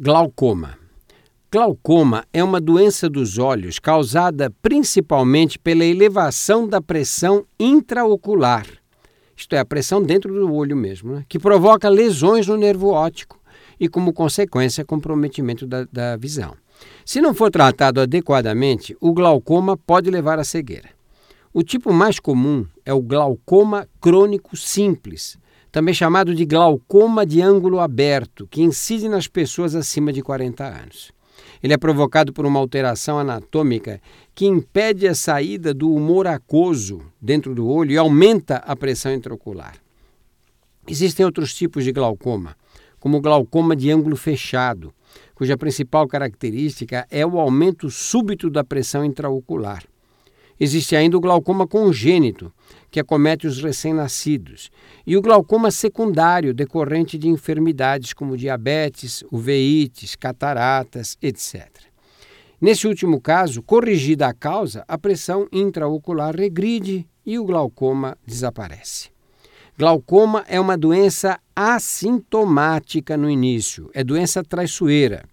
Glaucoma. Glaucoma é uma doença dos olhos causada principalmente pela elevação da pressão intraocular, isto é, a pressão dentro do olho mesmo, né? que provoca lesões no nervo óptico e, como consequência, comprometimento da, da visão. Se não for tratado adequadamente, o glaucoma pode levar à cegueira. O tipo mais comum é o glaucoma crônico simples, também chamado de glaucoma de ângulo aberto, que incide nas pessoas acima de 40 anos. Ele é provocado por uma alteração anatômica que impede a saída do humor aquoso dentro do olho e aumenta a pressão intraocular. Existem outros tipos de glaucoma, como o glaucoma de ângulo fechado, cuja principal característica é o aumento súbito da pressão intraocular. Existe ainda o glaucoma congênito, que acomete os recém-nascidos, e o glaucoma secundário, decorrente de enfermidades como diabetes, uveites, cataratas, etc. Nesse último caso, corrigida a causa, a pressão intraocular regride e o glaucoma desaparece. Glaucoma é uma doença assintomática no início, é doença traiçoeira.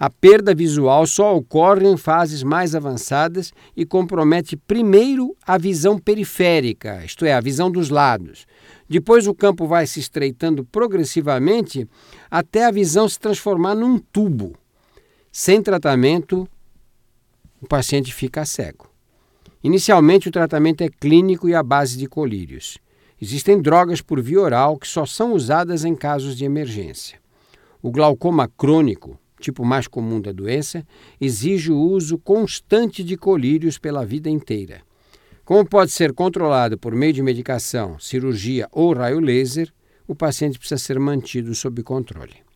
A perda visual só ocorre em fases mais avançadas e compromete primeiro a visão periférica, isto é, a visão dos lados. Depois o campo vai se estreitando progressivamente até a visão se transformar num tubo. Sem tratamento, o paciente fica cego. Inicialmente, o tratamento é clínico e à base de colírios. Existem drogas por via oral que só são usadas em casos de emergência. O glaucoma crônico, tipo mais comum da doença, exige o uso constante de colírios pela vida inteira. Como pode ser controlado por meio de medicação, cirurgia ou raio laser, o paciente precisa ser mantido sob controle.